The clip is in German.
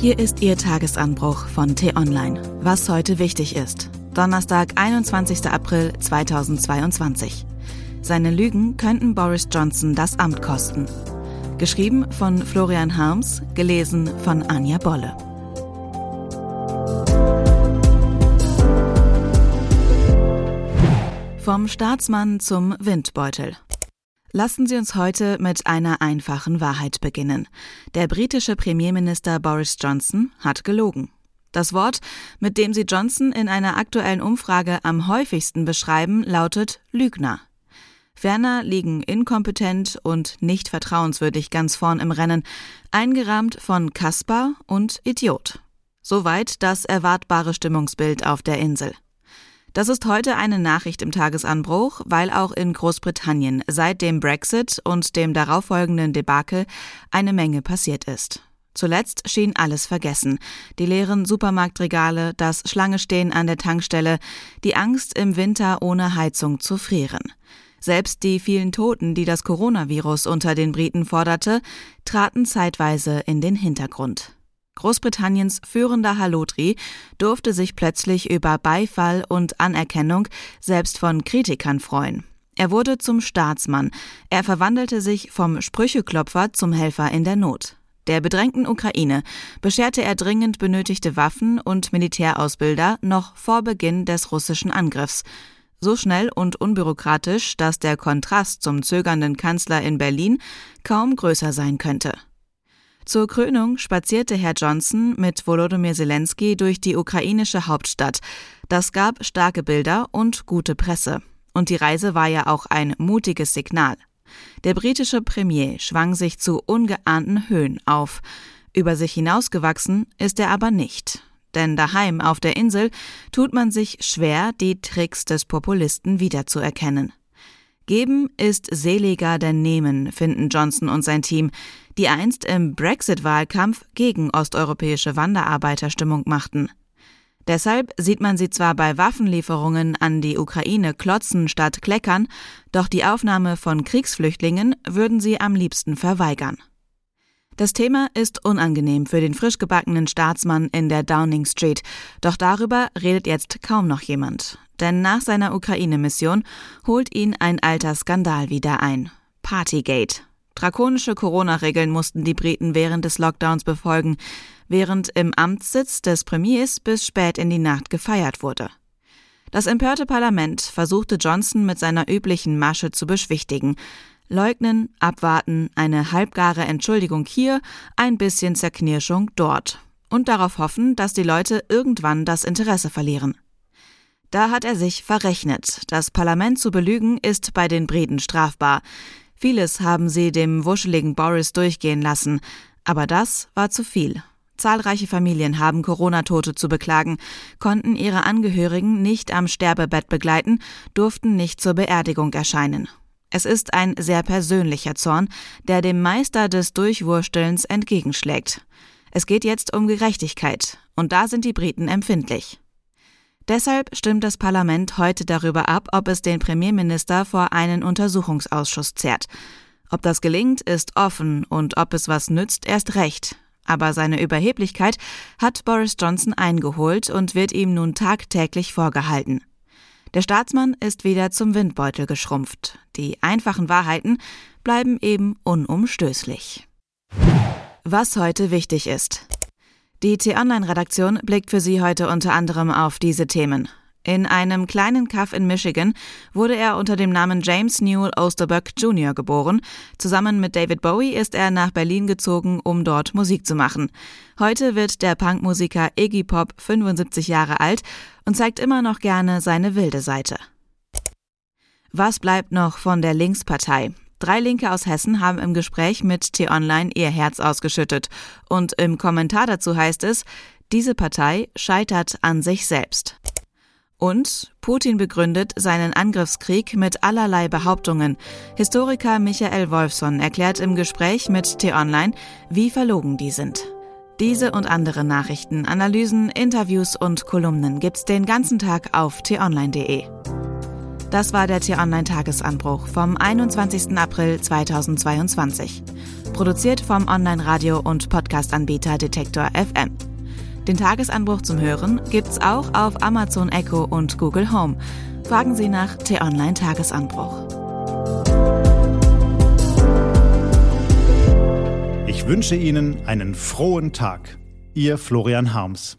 Hier ist Ihr Tagesanbruch von T-Online. Was heute wichtig ist. Donnerstag, 21. April 2022. Seine Lügen könnten Boris Johnson das Amt kosten. Geschrieben von Florian Harms, gelesen von Anja Bolle. Vom Staatsmann zum Windbeutel. Lassen Sie uns heute mit einer einfachen Wahrheit beginnen. Der britische Premierminister Boris Johnson hat gelogen. Das Wort, mit dem Sie Johnson in einer aktuellen Umfrage am häufigsten beschreiben, lautet Lügner. Ferner liegen inkompetent und nicht vertrauenswürdig ganz vorn im Rennen, eingerahmt von Kaspar und Idiot. Soweit das erwartbare Stimmungsbild auf der Insel. Das ist heute eine Nachricht im Tagesanbruch, weil auch in Großbritannien seit dem Brexit und dem darauffolgenden Debakel eine Menge passiert ist. Zuletzt schien alles vergessen. Die leeren Supermarktregale, das Schlangestehen an der Tankstelle, die Angst im Winter ohne Heizung zu frieren. Selbst die vielen Toten, die das Coronavirus unter den Briten forderte, traten zeitweise in den Hintergrund. Großbritanniens führender Halotri durfte sich plötzlich über Beifall und Anerkennung selbst von Kritikern freuen. Er wurde zum Staatsmann. Er verwandelte sich vom Sprücheklopfer zum Helfer in der Not. Der bedrängten Ukraine bescherte er dringend benötigte Waffen und Militärausbilder noch vor Beginn des russischen Angriffs. So schnell und unbürokratisch, dass der Kontrast zum zögernden Kanzler in Berlin kaum größer sein könnte. Zur Krönung spazierte Herr Johnson mit Volodymyr Zelensky durch die ukrainische Hauptstadt. Das gab starke Bilder und gute Presse. Und die Reise war ja auch ein mutiges Signal. Der britische Premier schwang sich zu ungeahnten Höhen auf. Über sich hinausgewachsen ist er aber nicht. Denn daheim auf der Insel tut man sich schwer, die Tricks des Populisten wiederzuerkennen. Geben ist seliger denn nehmen, finden Johnson und sein Team, die einst im Brexit-Wahlkampf gegen osteuropäische Wanderarbeiter Stimmung machten. Deshalb sieht man sie zwar bei Waffenlieferungen an die Ukraine klotzen statt kleckern, doch die Aufnahme von Kriegsflüchtlingen würden sie am liebsten verweigern. Das Thema ist unangenehm für den frisch gebackenen Staatsmann in der Downing Street, doch darüber redet jetzt kaum noch jemand. Denn nach seiner Ukraine-Mission holt ihn ein alter Skandal wieder ein. Partygate. Drakonische Corona-Regeln mussten die Briten während des Lockdowns befolgen, während im Amtssitz des Premiers bis spät in die Nacht gefeiert wurde. Das empörte Parlament versuchte Johnson mit seiner üblichen Masche zu beschwichtigen. Leugnen, abwarten, eine halbgare Entschuldigung hier, ein bisschen Zerknirschung dort. Und darauf hoffen, dass die Leute irgendwann das Interesse verlieren. Da hat er sich verrechnet. Das Parlament zu belügen ist bei den Briten strafbar. Vieles haben sie dem wuscheligen Boris durchgehen lassen, aber das war zu viel. Zahlreiche Familien haben Corona-Tote zu beklagen, konnten ihre Angehörigen nicht am Sterbebett begleiten, durften nicht zur Beerdigung erscheinen. Es ist ein sehr persönlicher Zorn, der dem Meister des Durchwurstelns entgegenschlägt. Es geht jetzt um Gerechtigkeit, und da sind die Briten empfindlich. Deshalb stimmt das Parlament heute darüber ab, ob es den Premierminister vor einen Untersuchungsausschuss zerrt. Ob das gelingt, ist offen und ob es was nützt, erst recht. Aber seine Überheblichkeit hat Boris Johnson eingeholt und wird ihm nun tagtäglich vorgehalten. Der Staatsmann ist wieder zum Windbeutel geschrumpft. Die einfachen Wahrheiten bleiben eben unumstößlich. Was heute wichtig ist. Die T-Online-Redaktion blickt für Sie heute unter anderem auf diese Themen. In einem kleinen Kaff in Michigan wurde er unter dem Namen James Newell Osterbuck Jr. geboren. Zusammen mit David Bowie ist er nach Berlin gezogen, um dort Musik zu machen. Heute wird der Punkmusiker Iggy Pop 75 Jahre alt und zeigt immer noch gerne seine wilde Seite. Was bleibt noch von der Linkspartei? Drei Linke aus Hessen haben im Gespräch mit T-Online ihr Herz ausgeschüttet. Und im Kommentar dazu heißt es, diese Partei scheitert an sich selbst. Und Putin begründet seinen Angriffskrieg mit allerlei Behauptungen. Historiker Michael Wolfson erklärt im Gespräch mit T-Online, wie verlogen die sind. Diese und andere Nachrichten, Analysen, Interviews und Kolumnen gibt's den ganzen Tag auf t-online.de. Das war der T-Online-Tagesanbruch vom 21. April 2022. Produziert vom Online-Radio- und Podcast-Anbieter Detektor FM. Den Tagesanbruch zum Hören gibt's auch auf Amazon Echo und Google Home. Fragen Sie nach T-Online-Tagesanbruch. Ich wünsche Ihnen einen frohen Tag. Ihr Florian Harms.